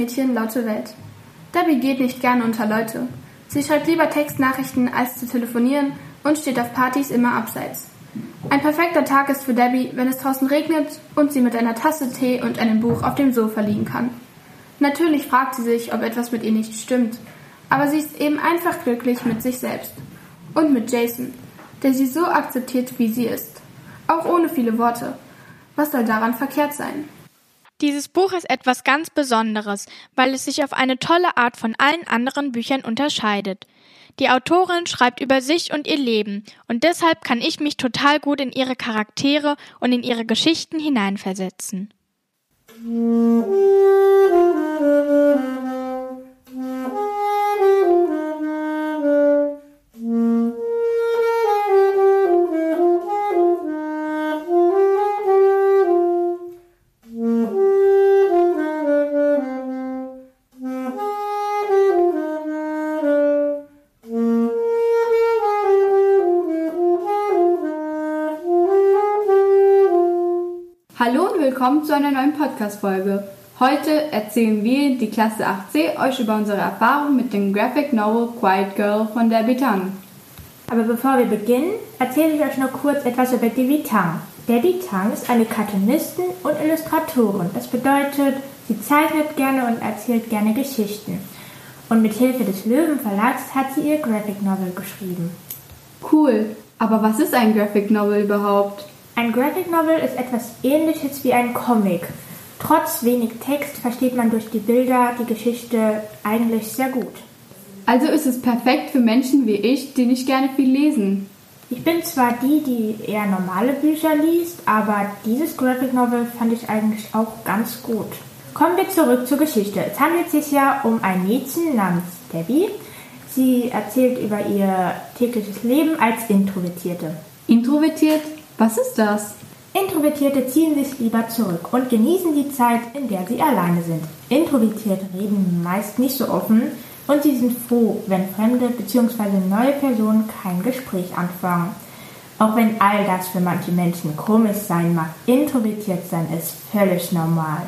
Mädchen, laute Welt. Debbie geht nicht gerne unter Leute. Sie schreibt lieber Textnachrichten, als zu telefonieren und steht auf Partys immer abseits. Ein perfekter Tag ist für Debbie, wenn es draußen regnet und sie mit einer Tasse Tee und einem Buch auf dem Sofa liegen kann. Natürlich fragt sie sich, ob etwas mit ihr nicht stimmt, aber sie ist eben einfach glücklich mit sich selbst. Und mit Jason, der sie so akzeptiert, wie sie ist. Auch ohne viele Worte. Was soll daran verkehrt sein? Dieses Buch ist etwas ganz Besonderes, weil es sich auf eine tolle Art von allen anderen Büchern unterscheidet. Die Autorin schreibt über sich und ihr Leben, und deshalb kann ich mich total gut in ihre Charaktere und in ihre Geschichten hineinversetzen. Hallo willkommen zu einer neuen Podcast-Folge. Heute erzählen wir, die Klasse 8c, euch über unsere Erfahrung mit dem Graphic Novel Quiet Girl von der Bitang. Aber bevor wir beginnen, erzähle ich euch noch kurz etwas über Debbie Tang. Debbie Tang ist eine Cartoonistin und Illustratorin. Das bedeutet, sie zeichnet gerne und erzählt gerne Geschichten. Und mit Hilfe des Löwen Verlags hat sie ihr Graphic Novel geschrieben. Cool, aber was ist ein Graphic Novel überhaupt? Ein Graphic Novel ist etwas ähnliches wie ein Comic. Trotz wenig Text versteht man durch die Bilder die Geschichte eigentlich sehr gut. Also ist es perfekt für Menschen wie ich, die nicht gerne viel lesen. Ich bin zwar die, die eher normale Bücher liest, aber dieses Graphic Novel fand ich eigentlich auch ganz gut. Kommen wir zurück zur Geschichte. Es handelt sich ja um ein Mädchen namens Debbie. Sie erzählt über ihr tägliches Leben als Introvertierte. Introvertiert? Was ist das? Introvertierte ziehen sich lieber zurück und genießen die Zeit, in der sie alleine sind. Introvertierte reden meist nicht so offen und sie sind froh, wenn fremde bzw. neue Personen kein Gespräch anfangen. Auch wenn all das für manche Menschen komisch sein mag, introvertiert sein ist völlig normal.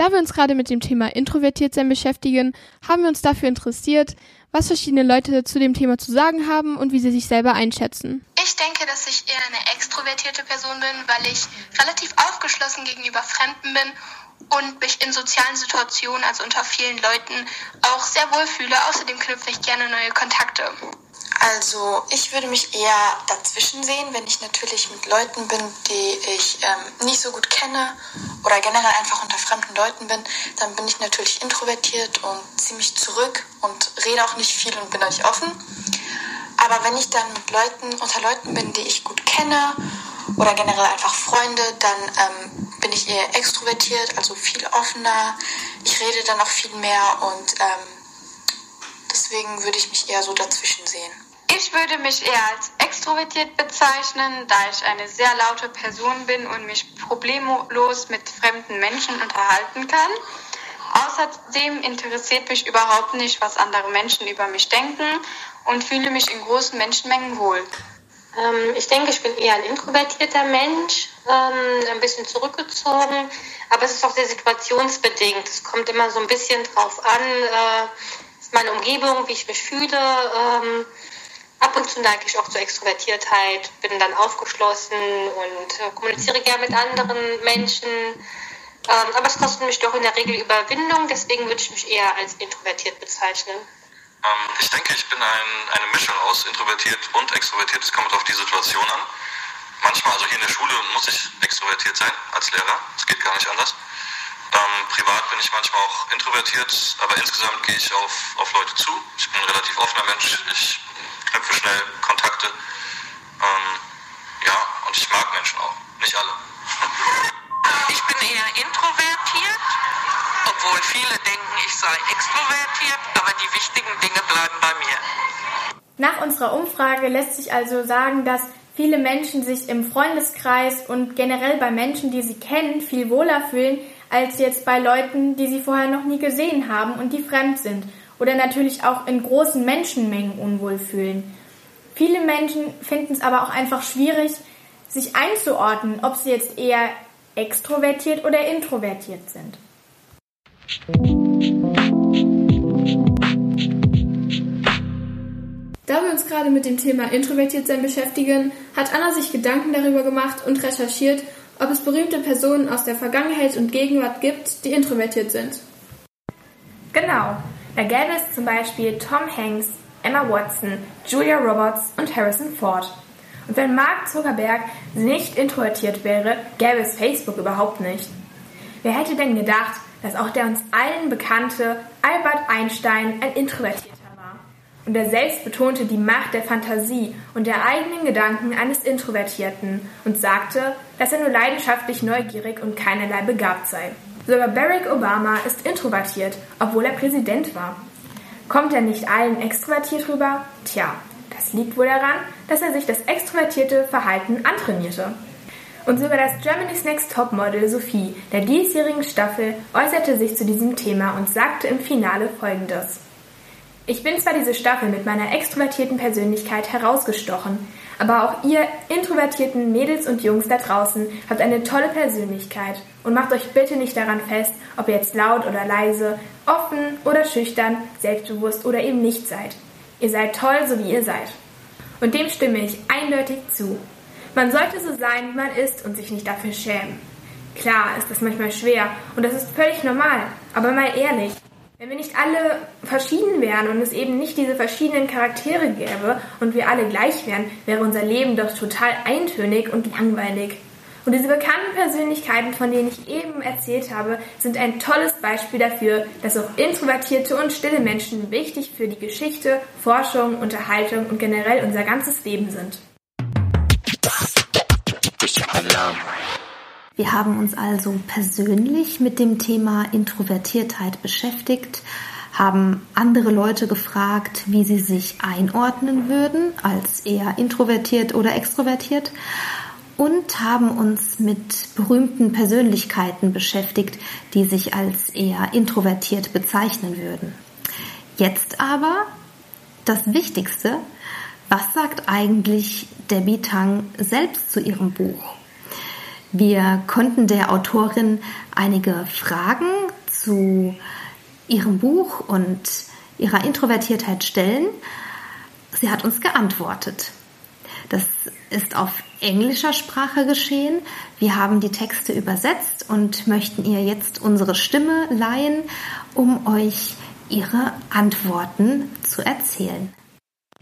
Da wir uns gerade mit dem Thema Introvertiertsein beschäftigen, haben wir uns dafür interessiert, was verschiedene Leute zu dem Thema zu sagen haben und wie sie sich selber einschätzen. Ich denke, dass ich eher eine extrovertierte Person bin, weil ich relativ aufgeschlossen gegenüber Fremden bin und mich in sozialen Situationen, also unter vielen Leuten, auch sehr wohl fühle. Außerdem knüpfe ich gerne neue Kontakte. Also ich würde mich eher dazwischen sehen, wenn ich natürlich mit Leuten bin, die ich ähm, nicht so gut kenne oder generell einfach unter fremden Leuten bin, dann bin ich natürlich introvertiert und ziehe mich zurück und rede auch nicht viel und bin nicht offen. Aber wenn ich dann mit Leuten, unter Leuten bin, die ich gut kenne oder generell einfach Freunde, dann ähm, bin ich eher extrovertiert, also viel offener. Ich rede dann auch viel mehr und ähm, deswegen würde ich mich eher so dazwischen sehen. Ich würde mich eher als extrovertiert bezeichnen, da ich eine sehr laute Person bin und mich problemlos mit fremden Menschen unterhalten kann. Außerdem interessiert mich überhaupt nicht, was andere Menschen über mich denken und fühle mich in großen Menschenmengen wohl. Ähm, ich denke, ich bin eher ein introvertierter Mensch, ähm, ein bisschen zurückgezogen, aber es ist auch sehr situationsbedingt. Es kommt immer so ein bisschen drauf an, äh, meine Umgebung, wie ich mich fühle. Ähm, Ab und zu neige ich auch zur Extrovertiertheit, bin dann aufgeschlossen und äh, kommuniziere gerne mit anderen Menschen. Ähm, aber es kostet mich doch in der Regel Überwindung, deswegen würde ich mich eher als introvertiert bezeichnen. Ähm, ich denke, ich bin ein, eine Mischung aus introvertiert und extrovertiert. Es kommt auf die Situation an. Manchmal, also hier in der Schule, muss ich extrovertiert sein als Lehrer. Es geht gar nicht anders. Ähm, privat bin ich manchmal auch introvertiert, aber insgesamt gehe ich auf, auf Leute zu. Ich bin ein relativ offener Mensch. Ich knüpfe schnell Kontakte. Ähm, ja, und ich mag Menschen auch. Nicht alle. Ich bin eher introvertiert, obwohl viele denken, ich sei extrovertiert, aber die wichtigen Dinge bleiben bei mir. Nach unserer Umfrage lässt sich also sagen, dass viele Menschen sich im Freundeskreis und generell bei Menschen, die sie kennen, viel wohler fühlen, als jetzt bei Leuten, die sie vorher noch nie gesehen haben und die fremd sind oder natürlich auch in großen Menschenmengen unwohl fühlen. Viele Menschen finden es aber auch einfach schwierig, sich einzuordnen, ob sie jetzt eher extrovertiert oder introvertiert sind. Da wir uns gerade mit dem Thema introvertiert sein beschäftigen, hat Anna sich Gedanken darüber gemacht und recherchiert, ob es berühmte Personen aus der Vergangenheit und Gegenwart gibt, die introvertiert sind. Genau, da gäbe es zum Beispiel Tom Hanks, Emma Watson, Julia Roberts und Harrison Ford. Und wenn Mark Zuckerberg nicht introvertiert wäre, gäbe es Facebook überhaupt nicht. Wer hätte denn gedacht, dass auch der uns allen bekannte Albert Einstein ein Introvertierter war? Und er selbst betonte die Macht der Fantasie und der eigenen Gedanken eines Introvertierten und sagte, dass er nur leidenschaftlich neugierig und keinerlei begabt sei. Sogar Barack Obama ist introvertiert, obwohl er Präsident war. Kommt er nicht allen extrovertiert rüber? Tja, das liegt wohl daran, dass er sich das extrovertierte Verhalten antrainierte. Und sogar das Germany's Next Topmodel Sophie der diesjährigen Staffel äußerte sich zu diesem Thema und sagte im Finale folgendes. Ich bin zwar diese Staffel mit meiner extrovertierten Persönlichkeit herausgestochen, aber auch ihr introvertierten Mädels und Jungs da draußen habt eine tolle Persönlichkeit und macht euch bitte nicht daran fest, ob ihr jetzt laut oder leise, offen oder schüchtern, selbstbewusst oder eben nicht seid. Ihr seid toll, so wie ihr seid. Und dem stimme ich eindeutig zu. Man sollte so sein, wie man ist und sich nicht dafür schämen. Klar ist das manchmal schwer und das ist völlig normal, aber mal ehrlich, wenn wir nicht alle verschieden wären und es eben nicht diese verschiedenen Charaktere gäbe und wir alle gleich wären, wäre unser Leben doch total eintönig und langweilig. Und diese bekannten Persönlichkeiten, von denen ich eben erzählt habe, sind ein tolles Beispiel dafür, dass auch introvertierte und stille Menschen wichtig für die Geschichte, Forschung, Unterhaltung und generell unser ganzes Leben sind. Wir haben uns also persönlich mit dem Thema Introvertiertheit beschäftigt, haben andere Leute gefragt, wie sie sich einordnen würden, als eher introvertiert oder extrovertiert und haben uns mit berühmten Persönlichkeiten beschäftigt, die sich als eher introvertiert bezeichnen würden. Jetzt aber das Wichtigste, was sagt eigentlich Debbie Tang selbst zu ihrem Buch? Wir konnten der Autorin einige Fragen zu ihrem Buch und ihrer Introvertiertheit stellen. Sie hat uns geantwortet. Das ist auf englischer Sprache geschehen. Wir haben die Texte übersetzt und möchten ihr jetzt unsere Stimme leihen, um euch ihre Antworten zu erzählen.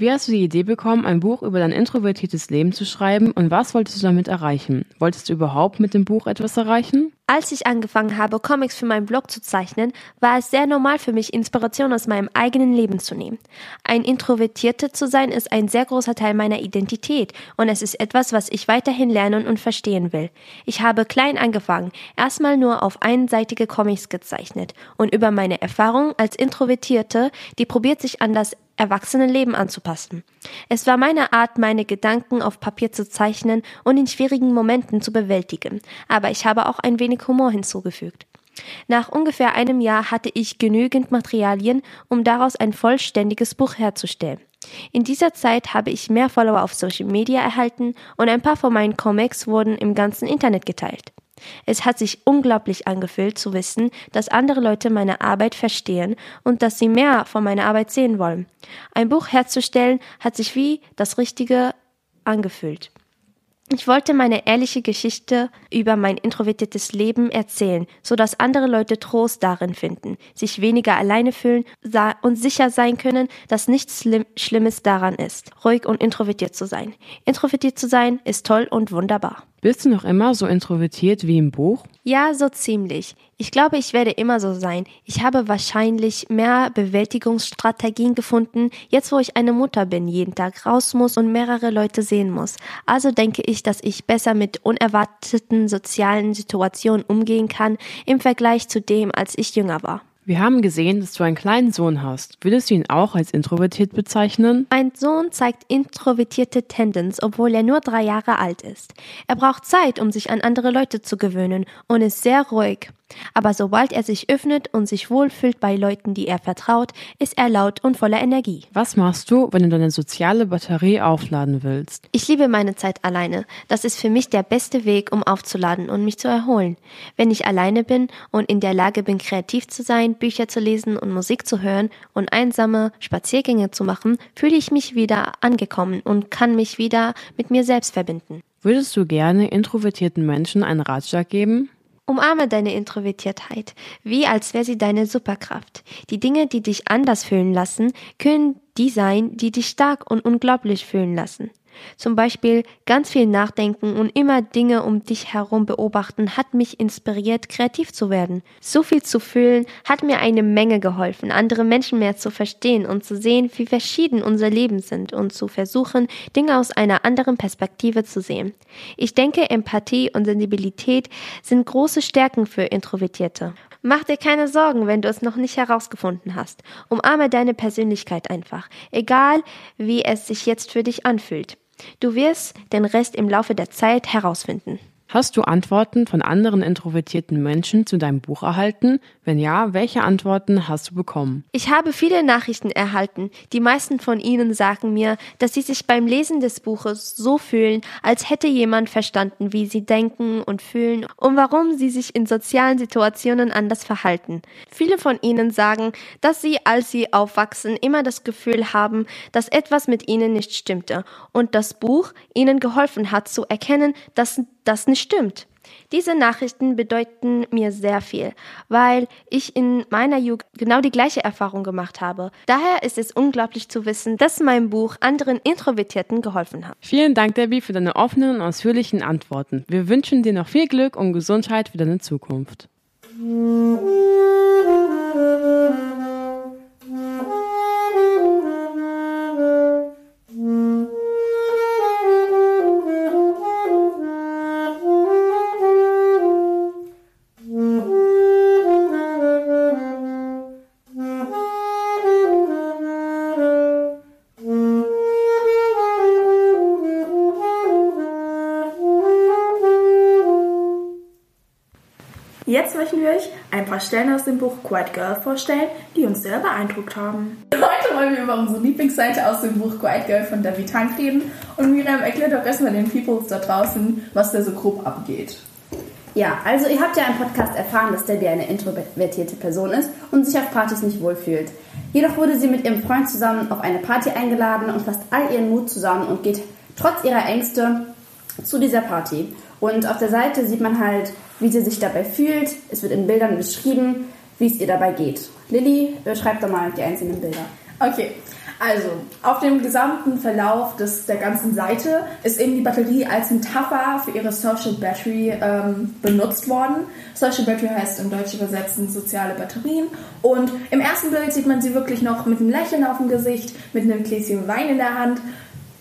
Wie hast du die Idee bekommen, ein Buch über dein introvertiertes Leben zu schreiben und was wolltest du damit erreichen? Wolltest du überhaupt mit dem Buch etwas erreichen? Als ich angefangen habe, Comics für meinen Blog zu zeichnen, war es sehr normal für mich, Inspiration aus meinem eigenen Leben zu nehmen. Ein Introvertierter zu sein ist ein sehr großer Teil meiner Identität und es ist etwas, was ich weiterhin lernen und verstehen will. Ich habe klein angefangen, erstmal nur auf einseitige Comics gezeichnet und über meine Erfahrungen als Introvertierte, die probiert sich an das Erwachsenenleben anzupassen. Es war meine Art, meine Gedanken auf Papier zu zeichnen und in schwierigen Momenten zu bewältigen, aber ich habe auch ein wenig Humor hinzugefügt. Nach ungefähr einem Jahr hatte ich genügend Materialien, um daraus ein vollständiges Buch herzustellen. In dieser Zeit habe ich mehr Follower auf Social Media erhalten und ein paar von meinen Comics wurden im ganzen Internet geteilt. Es hat sich unglaublich angefühlt zu wissen, dass andere Leute meine Arbeit verstehen und dass sie mehr von meiner Arbeit sehen wollen. Ein Buch herzustellen hat sich wie das Richtige angefühlt. Ich wollte meine ehrliche Geschichte über mein introvertiertes Leben erzählen, so dass andere Leute Trost darin finden, sich weniger alleine fühlen und sicher sein können, dass nichts Schlimm Schlimmes daran ist, ruhig und introvertiert zu sein. Introvertiert zu sein ist toll und wunderbar. Bist du noch immer so introvertiert wie im Buch? Ja, so ziemlich. Ich glaube, ich werde immer so sein. Ich habe wahrscheinlich mehr Bewältigungsstrategien gefunden, jetzt wo ich eine Mutter bin, jeden Tag raus muss und mehrere Leute sehen muss. Also denke ich, dass ich besser mit unerwarteten sozialen Situationen umgehen kann im Vergleich zu dem, als ich jünger war. Wir haben gesehen, dass du einen kleinen Sohn hast. Würdest du ihn auch als introvertiert bezeichnen? Mein Sohn zeigt introvertierte Tendenz, obwohl er nur drei Jahre alt ist. Er braucht Zeit, um sich an andere Leute zu gewöhnen und ist sehr ruhig. Aber sobald er sich öffnet und sich wohlfühlt bei Leuten, die er vertraut, ist er laut und voller Energie. Was machst du, wenn du deine soziale Batterie aufladen willst? Ich liebe meine Zeit alleine. Das ist für mich der beste Weg, um aufzuladen und mich zu erholen. Wenn ich alleine bin und in der Lage bin, kreativ zu sein, Bücher zu lesen und Musik zu hören und einsame Spaziergänge zu machen, fühle ich mich wieder angekommen und kann mich wieder mit mir selbst verbinden. Würdest du gerne introvertierten Menschen einen Ratschlag geben? Umarme deine Introvertiertheit, wie als wäre sie deine Superkraft. Die Dinge, die dich anders fühlen lassen, können die sein, die dich stark und unglaublich fühlen lassen. Zum Beispiel ganz viel nachdenken und immer Dinge um dich herum beobachten hat mich inspiriert, kreativ zu werden. So viel zu fühlen hat mir eine Menge geholfen, andere Menschen mehr zu verstehen und zu sehen, wie verschieden unser Leben sind und zu versuchen, Dinge aus einer anderen Perspektive zu sehen. Ich denke, Empathie und Sensibilität sind große Stärken für Introvertierte. Mach dir keine Sorgen, wenn du es noch nicht herausgefunden hast. Umarme deine Persönlichkeit einfach, egal wie es sich jetzt für dich anfühlt. Du wirst den Rest im Laufe der Zeit herausfinden. Hast du Antworten von anderen introvertierten Menschen zu deinem Buch erhalten? Wenn ja, welche Antworten hast du bekommen? Ich habe viele Nachrichten erhalten. Die meisten von ihnen sagen mir, dass sie sich beim Lesen des Buches so fühlen, als hätte jemand verstanden, wie sie denken und fühlen und warum sie sich in sozialen Situationen anders verhalten. Viele von ihnen sagen, dass sie, als sie aufwachsen, immer das Gefühl haben, dass etwas mit ihnen nicht stimmte und das Buch ihnen geholfen hat zu erkennen, dass das nicht stimmt. Diese Nachrichten bedeuten mir sehr viel, weil ich in meiner Jugend genau die gleiche Erfahrung gemacht habe. Daher ist es unglaublich zu wissen, dass mein Buch anderen Introvertierten geholfen hat. Vielen Dank, Debbie, für deine offenen und ausführlichen Antworten. Wir wünschen dir noch viel Glück und Gesundheit für deine Zukunft. Möchten wir euch ein paar Stellen aus dem Buch Quiet Girl vorstellen, die uns sehr beeindruckt haben. Heute wollen wir über unsere Lieblingsseite aus dem Buch Quiet Girl von David Tank reden und Miriam erklärt doch erstmal den Peoples da draußen, was da so grob abgeht. Ja, also ihr habt ja im Podcast erfahren, dass Debbie eine introvertierte Person ist und sich auf Partys nicht wohlfühlt. Jedoch wurde sie mit ihrem Freund zusammen auf eine Party eingeladen und fasst all ihren Mut zusammen und geht trotz ihrer Ängste zu dieser Party. Und auf der Seite sieht man halt, wie sie sich dabei fühlt. Es wird in Bildern beschrieben, wie es ihr dabei geht. Lilly, beschreib doch mal die einzelnen Bilder. Okay, also auf dem gesamten Verlauf des, der ganzen Seite ist eben die Batterie als Metapher für ihre Social Battery ähm, benutzt worden. Social Battery heißt im Deutsch übersetzen soziale Batterien. Und im ersten Bild sieht man sie wirklich noch mit einem Lächeln auf dem Gesicht, mit einem Gläschen Wein in der Hand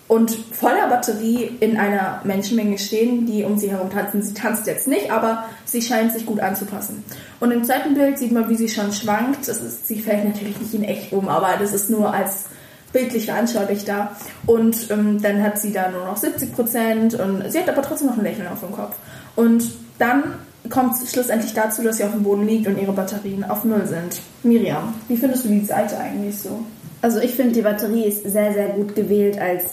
und voller Batterie in einer Menschenmenge stehen, die um sie herum tanzen. Sie tanzt jetzt nicht, aber sie scheint sich gut anzupassen. Und im zweiten Bild sieht man, wie sie schon schwankt. Das ist, sie fällt natürlich nicht in echt um, aber das ist nur als bildlich veranschaulich da. Und ähm, dann hat sie da nur noch 70 Prozent und sie hat aber trotzdem noch ein Lächeln auf dem Kopf. Und dann kommt es schlussendlich dazu, dass sie auf dem Boden liegt und ihre Batterien auf Null sind. Miriam, wie findest du die Seite eigentlich so? Also ich finde, die Batterie ist sehr, sehr gut gewählt als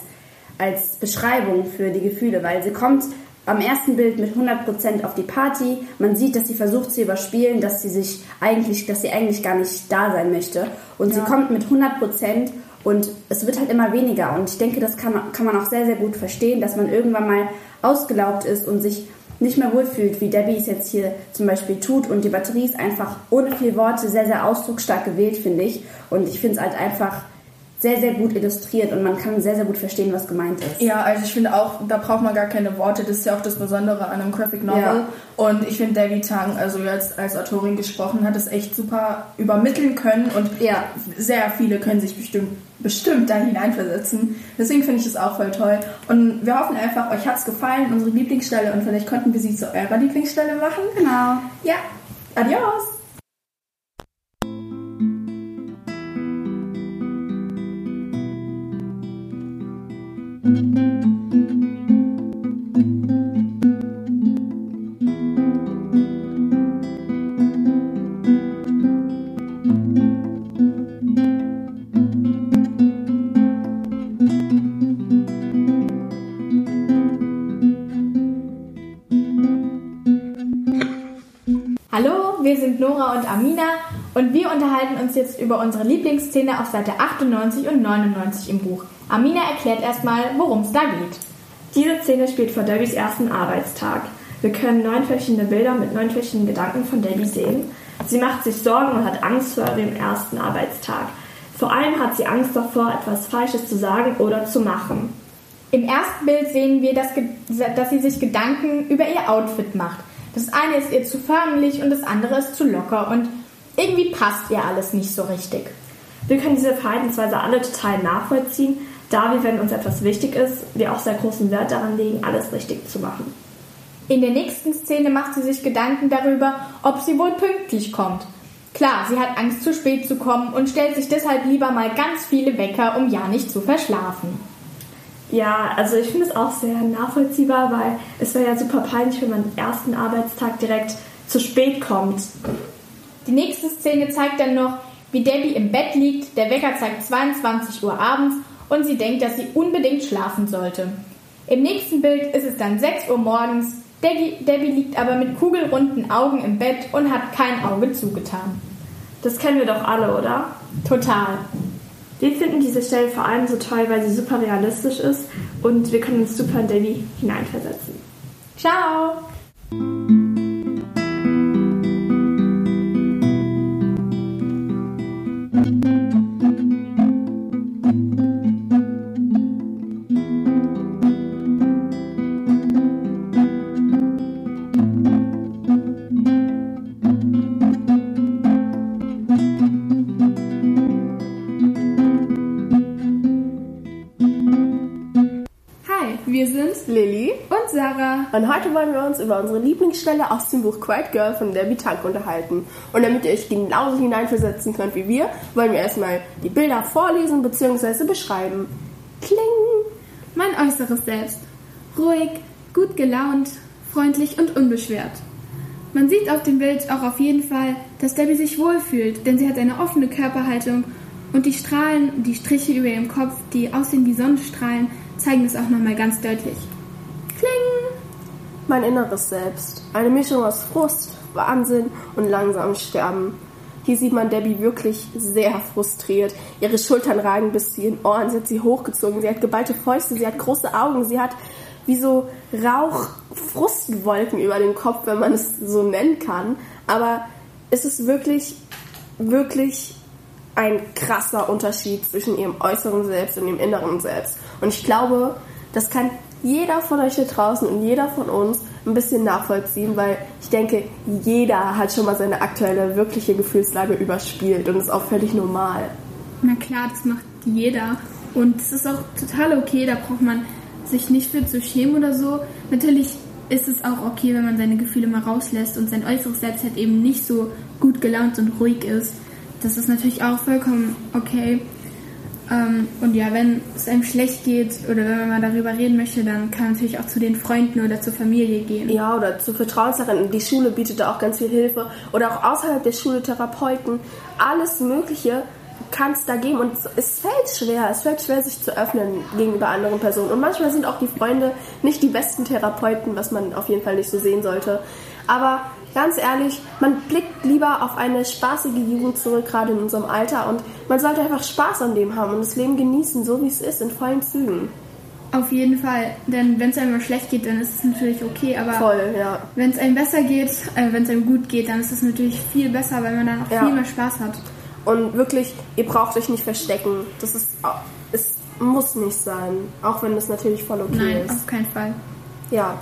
als Beschreibung für die Gefühle, weil sie kommt am ersten Bild mit 100% auf die Party. Man sieht, dass sie versucht zu überspielen, dass sie sich eigentlich, dass sie eigentlich gar nicht da sein möchte. Und ja. sie kommt mit 100% und es wird halt immer weniger. Und ich denke, das kann man, kann man auch sehr, sehr gut verstehen, dass man irgendwann mal ausgelaugt ist und sich nicht mehr wohlfühlt, wie Debbie es jetzt hier zum Beispiel tut. Und die Batterie ist einfach ohne viel Worte sehr, sehr ausdrucksstark gewählt, finde ich. Und ich finde es halt einfach sehr, sehr gut illustriert und man kann sehr, sehr gut verstehen, was gemeint ist. Ja, also ich finde auch, da braucht man gar keine Worte. Das ist ja auch das Besondere an einem Graphic Novel. Ja. Und ich finde, Debbie Tang, also jetzt als Autorin gesprochen, hat es echt super übermitteln können und ja. sehr viele können sich bestimmt, bestimmt da hineinversetzen. Deswegen finde ich das auch voll toll. Und wir hoffen einfach, euch hat es gefallen, unsere Lieblingsstelle und vielleicht konnten wir sie zu eurer Lieblingsstelle machen. Genau. Ja, adios! Und Amina und wir unterhalten uns jetzt über unsere Lieblingsszene auf Seite 98 und 99 im Buch. Amina erklärt erstmal, worum es da geht. Diese Szene spielt vor Debbys ersten Arbeitstag. Wir können neun verschiedene Bilder mit neun verschiedenen Gedanken von Debbie sehen. Sie macht sich Sorgen und hat Angst vor dem ersten Arbeitstag. Vor allem hat sie Angst davor, etwas Falsches zu sagen oder zu machen. Im ersten Bild sehen wir, dass, dass sie sich Gedanken über ihr Outfit macht. Das eine ist ihr zu förmlich und das andere ist zu locker und irgendwie passt ihr alles nicht so richtig. Wir können diese Verhaltensweise alle total nachvollziehen, da wir, wenn uns etwas wichtig ist, wir auch sehr großen Wert daran legen, alles richtig zu machen. In der nächsten Szene macht sie sich Gedanken darüber, ob sie wohl pünktlich kommt. Klar, sie hat Angst, zu spät zu kommen und stellt sich deshalb lieber mal ganz viele Wecker, um ja nicht zu verschlafen. Ja, also ich finde es auch sehr nachvollziehbar, weil es wäre ja super peinlich, wenn man am ersten Arbeitstag direkt zu spät kommt. Die nächste Szene zeigt dann noch, wie Debbie im Bett liegt, der Wecker zeigt 22 Uhr abends und sie denkt, dass sie unbedingt schlafen sollte. Im nächsten Bild ist es dann 6 Uhr morgens, Debbie, Debbie liegt aber mit kugelrunden Augen im Bett und hat kein Auge zugetan. Das kennen wir doch alle, oder? Total. Wir finden diese Stelle vor allem so toll, weil sie super realistisch ist und wir können uns super in Debbie hineinversetzen. Ciao! Sarah. Und heute wollen wir uns über unsere Lieblingsstelle aus dem Buch Quiet Girl von Debbie Tank unterhalten. Und damit ihr euch genauso hineinversetzen könnt wie wir, wollen wir erstmal die Bilder vorlesen bzw. beschreiben. Kling! Mein äußeres Selbst. Ruhig, gut gelaunt, freundlich und unbeschwert. Man sieht auf dem Bild auch auf jeden Fall, dass Debbie sich wohlfühlt, denn sie hat eine offene Körperhaltung und die Strahlen, die Striche über ihrem Kopf, die aussehen wie Sonnenstrahlen, zeigen es auch nochmal ganz deutlich. Mein inneres Selbst. Eine Mischung aus Frust, Wahnsinn und langsamem Sterben. Hier sieht man Debbie wirklich sehr frustriert. Ihre Schultern ragen bis zu ihren Ohren, sie hat sie hochgezogen, sie hat geballte Fäuste, sie hat große Augen, sie hat wie so Rauch-Frustwolken über dem Kopf, wenn man es so nennen kann. Aber es ist wirklich, wirklich ein krasser Unterschied zwischen ihrem äußeren Selbst und ihrem inneren Selbst. Und ich glaube, das kann jeder von euch hier draußen und jeder von uns ein bisschen nachvollziehen, weil ich denke, jeder hat schon mal seine aktuelle, wirkliche Gefühlslage überspielt und ist auch völlig normal. Na klar, das macht jeder. Und es ist auch total okay, da braucht man sich nicht für zu schämen oder so. Natürlich ist es auch okay, wenn man seine Gefühle mal rauslässt und sein äußeres Selbst halt eben nicht so gut gelaunt und ruhig ist. Das ist natürlich auch vollkommen okay. Ähm, und ja, wenn es einem schlecht geht oder wenn man darüber reden möchte, dann kann man natürlich auch zu den Freunden oder zur Familie gehen. Ja, oder zu Vertrauensherren. Die Schule bietet da auch ganz viel Hilfe. Oder auch außerhalb der Schule Therapeuten. Alles Mögliche kann es da geben. Und es fällt schwer. Es fällt schwer, sich zu öffnen gegenüber anderen Personen. Und manchmal sind auch die Freunde nicht die besten Therapeuten, was man auf jeden Fall nicht so sehen sollte. Aber ganz ehrlich, man blickt lieber auf eine spaßige Jugend zurück, gerade in unserem Alter. Und man sollte einfach Spaß an dem haben und das Leben genießen, so wie es ist, in vollen Zügen. Auf jeden Fall, denn wenn es einem schlecht geht, dann ist es natürlich okay, aber Voll, ja. wenn es einem besser geht, äh, wenn es einem gut geht, dann ist es natürlich viel besser, weil man dann auch ja. viel mehr Spaß hat. Und wirklich, ihr braucht euch nicht verstecken. Das ist, es muss nicht sein, auch wenn das natürlich voll okay Nein, ist. Nein, auf keinen Fall. Ja.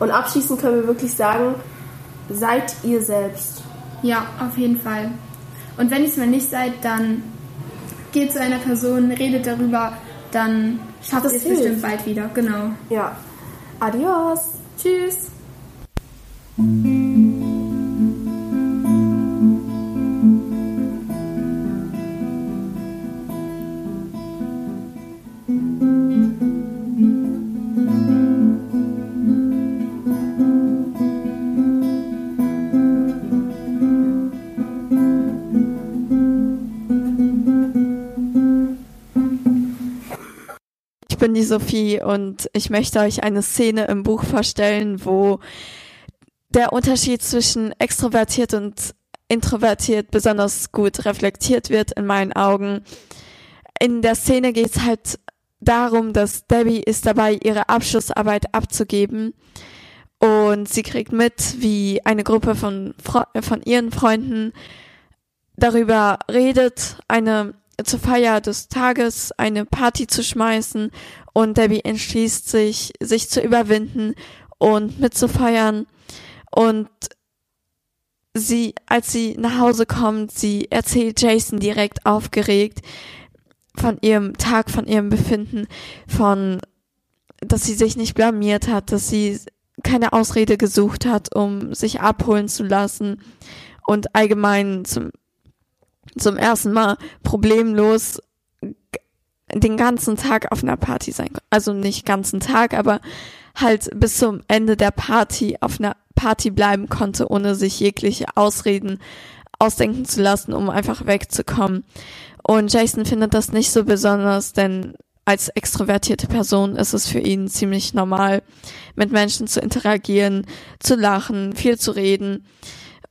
Und abschließend können wir wirklich sagen, seid ihr selbst. Ja, auf jeden Fall. Und wenn ihr es mal nicht seid, dann geht zu einer Person, redet darüber, dann schafft ihr es bestimmt bald wieder. Genau. Ja. Adios. Tschüss. Bin die Sophie und ich möchte euch eine Szene im Buch vorstellen, wo der Unterschied zwischen extrovertiert und introvertiert besonders gut reflektiert wird in meinen Augen. In der Szene geht es halt darum, dass Debbie ist dabei, ihre Abschlussarbeit abzugeben und sie kriegt mit, wie eine Gruppe von, Fre von ihren Freunden darüber redet, eine zur Feier des Tages eine Party zu schmeißen und Debbie entschließt sich, sich zu überwinden und mitzufeiern. Und sie, als sie nach Hause kommt, sie erzählt Jason direkt aufgeregt von ihrem Tag, von ihrem Befinden, von, dass sie sich nicht blamiert hat, dass sie keine Ausrede gesucht hat, um sich abholen zu lassen und allgemein zum, zum ersten Mal problemlos den ganzen Tag auf einer Party sein. Also nicht ganzen Tag, aber halt bis zum Ende der Party auf einer Party bleiben konnte, ohne sich jegliche Ausreden ausdenken zu lassen, um einfach wegzukommen. Und Jason findet das nicht so besonders, denn als extrovertierte Person ist es für ihn ziemlich normal, mit Menschen zu interagieren, zu lachen, viel zu reden.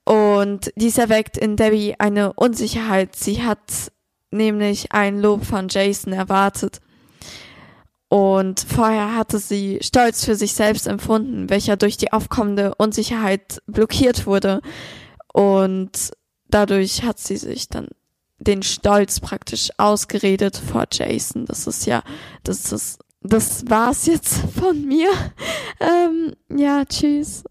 Und dies erweckt in Debbie eine Unsicherheit. Sie hat nämlich ein Lob von Jason erwartet. Und vorher hatte sie Stolz für sich selbst empfunden, welcher durch die aufkommende Unsicherheit blockiert wurde. Und dadurch hat sie sich dann den Stolz praktisch ausgeredet vor Jason. Das ist ja, das ist, das war's jetzt von mir. Ähm, ja, tschüss.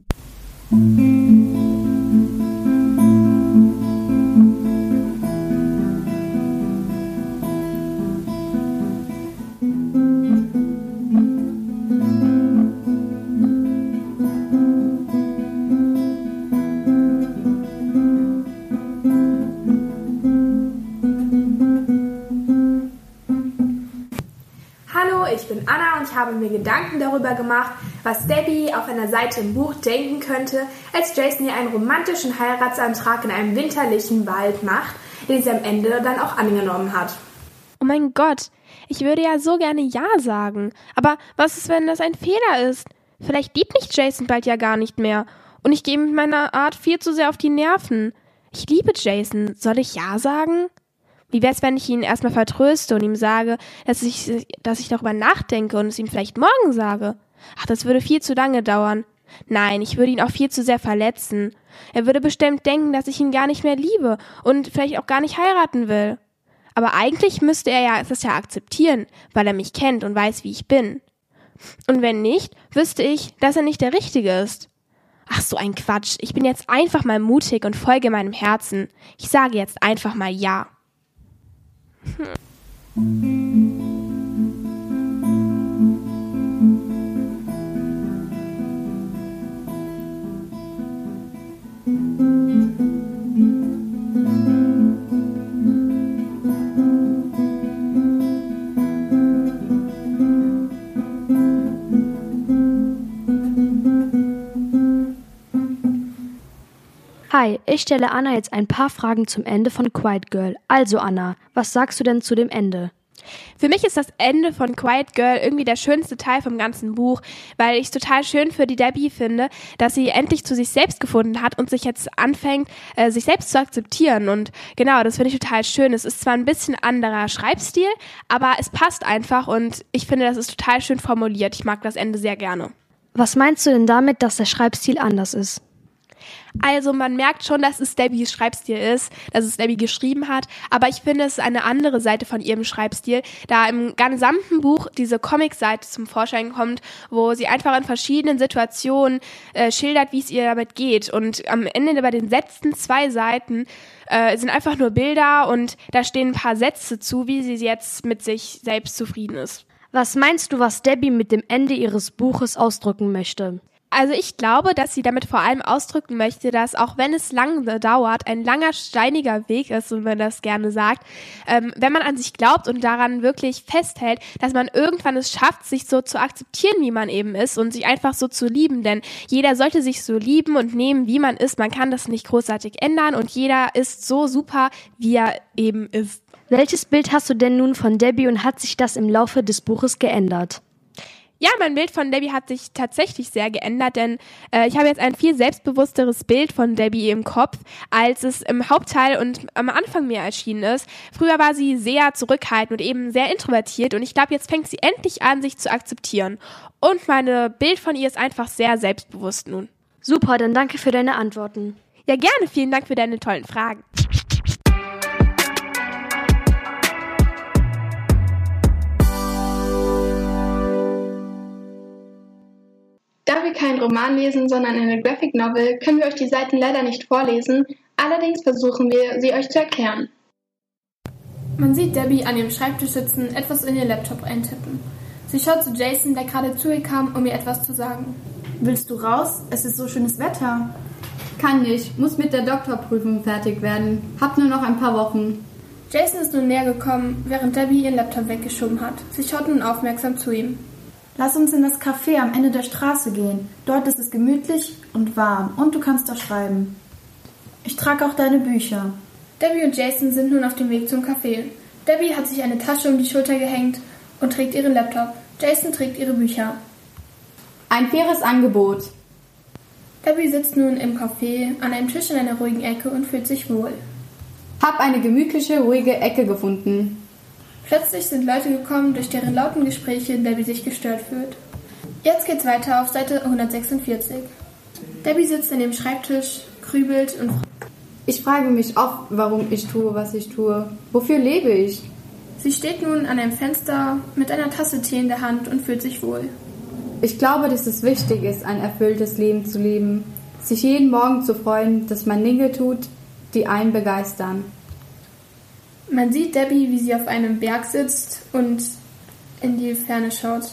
Mir Gedanken darüber gemacht, was Debbie auf einer Seite im Buch denken könnte, als Jason ihr einen romantischen Heiratsantrag in einem winterlichen Wald macht, den sie am Ende dann auch angenommen hat. Oh mein Gott, ich würde ja so gerne Ja sagen. Aber was ist, wenn das ein Fehler ist? Vielleicht liebt mich Jason bald ja gar nicht mehr. Und ich gehe mit meiner Art viel zu sehr auf die Nerven. Ich liebe Jason. Soll ich Ja sagen? Wie wär's, wenn ich ihn erstmal vertröste und ihm sage, dass ich, dass ich darüber nachdenke und es ihm vielleicht morgen sage? Ach, das würde viel zu lange dauern. Nein, ich würde ihn auch viel zu sehr verletzen. Er würde bestimmt denken, dass ich ihn gar nicht mehr liebe und vielleicht auch gar nicht heiraten will. Aber eigentlich müsste er ja das ja akzeptieren, weil er mich kennt und weiß, wie ich bin. Und wenn nicht, wüsste ich, dass er nicht der Richtige ist. Ach so ein Quatsch. Ich bin jetzt einfach mal mutig und folge meinem Herzen. Ich sage jetzt einfach mal Ja. 哼 Hi, ich stelle Anna jetzt ein paar Fragen zum Ende von Quiet Girl. Also Anna, was sagst du denn zu dem Ende? Für mich ist das Ende von Quiet Girl irgendwie der schönste Teil vom ganzen Buch, weil ich es total schön für die Debbie finde, dass sie endlich zu sich selbst gefunden hat und sich jetzt anfängt, äh, sich selbst zu akzeptieren. Und genau, das finde ich total schön. Es ist zwar ein bisschen anderer Schreibstil, aber es passt einfach und ich finde, das ist total schön formuliert. Ich mag das Ende sehr gerne. Was meinst du denn damit, dass der Schreibstil anders ist? Also man merkt schon, dass es Debbie Schreibstil ist, dass es Debbie geschrieben hat, aber ich finde es ist eine andere Seite von ihrem Schreibstil, da im gesamten Buch diese Comic-Seite zum Vorschein kommt, wo sie einfach in verschiedenen Situationen äh, schildert, wie es ihr damit geht. Und am Ende bei den letzten zwei Seiten äh, sind einfach nur Bilder und da stehen ein paar Sätze zu, wie sie jetzt mit sich selbst zufrieden ist. Was meinst du, was Debbie mit dem Ende ihres Buches ausdrücken möchte? Also ich glaube, dass sie damit vor allem ausdrücken möchte, dass auch wenn es lange dauert, ein langer, steiniger Weg ist, wie man das gerne sagt, ähm, wenn man an sich glaubt und daran wirklich festhält, dass man irgendwann es schafft, sich so zu akzeptieren, wie man eben ist und sich einfach so zu lieben. Denn jeder sollte sich so lieben und nehmen, wie man ist. Man kann das nicht großartig ändern und jeder ist so super, wie er eben ist. Welches Bild hast du denn nun von Debbie und hat sich das im Laufe des Buches geändert? Ja, mein Bild von Debbie hat sich tatsächlich sehr geändert, denn äh, ich habe jetzt ein viel selbstbewussteres Bild von Debbie im Kopf, als es im Hauptteil und am Anfang mir erschienen ist. Früher war sie sehr zurückhaltend und eben sehr introvertiert und ich glaube, jetzt fängt sie endlich an, sich zu akzeptieren. Und mein Bild von ihr ist einfach sehr selbstbewusst nun. Super, dann danke für deine Antworten. Ja, gerne. Vielen Dank für deine tollen Fragen. Da wir keinen Roman lesen, sondern eine Graphic Novel, können wir euch die Seiten leider nicht vorlesen, allerdings versuchen wir, sie euch zu erklären. Man sieht Debbie an ihrem Schreibtisch sitzen, etwas in ihr Laptop eintippen. Sie schaut zu Jason, der gerade zu ihr kam, um ihr etwas zu sagen. Willst du raus? Es ist so schönes Wetter. Kann nicht, muss mit der Doktorprüfung fertig werden. Hab nur noch ein paar Wochen. Jason ist nun näher gekommen, während Debbie ihren Laptop weggeschoben hat. Sie schaut nun aufmerksam zu ihm. Lass uns in das Café am Ende der Straße gehen. Dort ist es gemütlich und warm und du kannst da schreiben. Ich trage auch deine Bücher. Debbie und Jason sind nun auf dem Weg zum Café. Debbie hat sich eine Tasche um die Schulter gehängt und trägt ihren Laptop. Jason trägt ihre Bücher. Ein faires Angebot. Debbie sitzt nun im Café an einem Tisch in einer ruhigen Ecke und fühlt sich wohl. Hab eine gemütliche, ruhige Ecke gefunden. Plötzlich sind Leute gekommen, durch deren lauten Gespräche Debbie sich gestört fühlt. Jetzt geht's weiter auf Seite 146. Debbie sitzt an dem Schreibtisch, grübelt und Ich frage mich oft, warum ich tue, was ich tue. Wofür lebe ich? Sie steht nun an einem Fenster mit einer Tasse Tee in der Hand und fühlt sich wohl. Ich glaube, dass es wichtig ist, ein erfülltes Leben zu leben. Sich jeden Morgen zu freuen, dass man Dinge tut, die einen begeistern. Man sieht Debbie, wie sie auf einem Berg sitzt und in die Ferne schaut.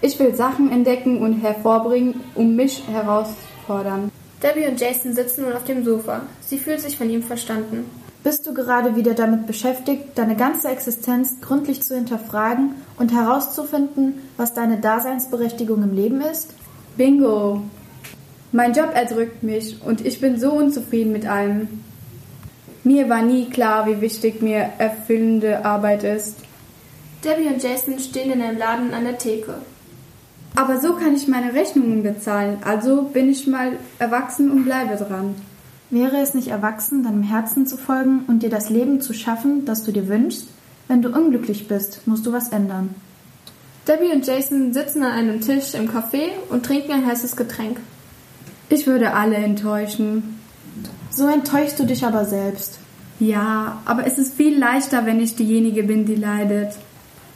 Ich will Sachen entdecken und hervorbringen, um mich herauszufordern. Debbie und Jason sitzen nun auf dem Sofa. Sie fühlt sich von ihm verstanden. Bist du gerade wieder damit beschäftigt, deine ganze Existenz gründlich zu hinterfragen und herauszufinden, was deine Daseinsberechtigung im Leben ist? Bingo! Mein Job erdrückt mich und ich bin so unzufrieden mit allem. Mir war nie klar, wie wichtig mir erfüllende Arbeit ist. Debbie und Jason stehen in einem Laden an der Theke. Aber so kann ich meine Rechnungen bezahlen, also bin ich mal erwachsen und bleibe dran. Wäre es nicht erwachsen, deinem Herzen zu folgen und dir das Leben zu schaffen, das du dir wünschst? Wenn du unglücklich bist, musst du was ändern. Debbie und Jason sitzen an einem Tisch im Café und trinken ein heißes Getränk. Ich würde alle enttäuschen. So enttäuschst du dich aber selbst. Ja, aber es ist viel leichter, wenn ich diejenige bin, die leidet.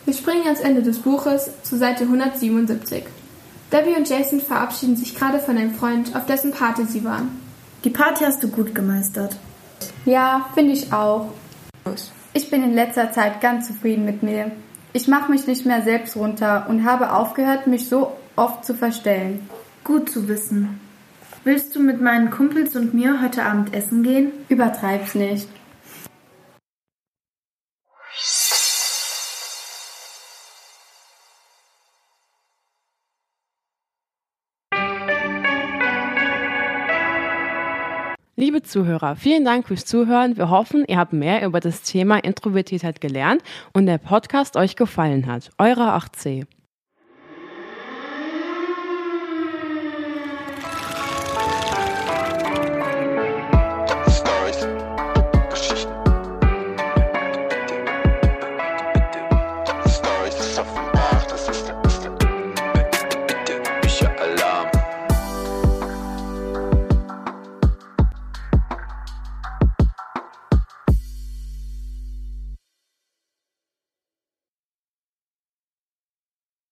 Wir springen ans Ende des Buches zu Seite 177. Debbie und Jason verabschieden sich gerade von einem Freund, auf dessen Party sie waren. Die Party hast du gut gemeistert. Ja, finde ich auch. Ich bin in letzter Zeit ganz zufrieden mit mir. Ich mache mich nicht mehr selbst runter und habe aufgehört, mich so oft zu verstellen. Gut zu wissen. Willst du mit meinen Kumpels und mir heute Abend essen gehen? Übertreib's nicht. Liebe Zuhörer, vielen Dank fürs Zuhören. Wir hoffen, ihr habt mehr über das Thema Introvertiertheit gelernt und der Podcast euch gefallen hat. Eure 8C.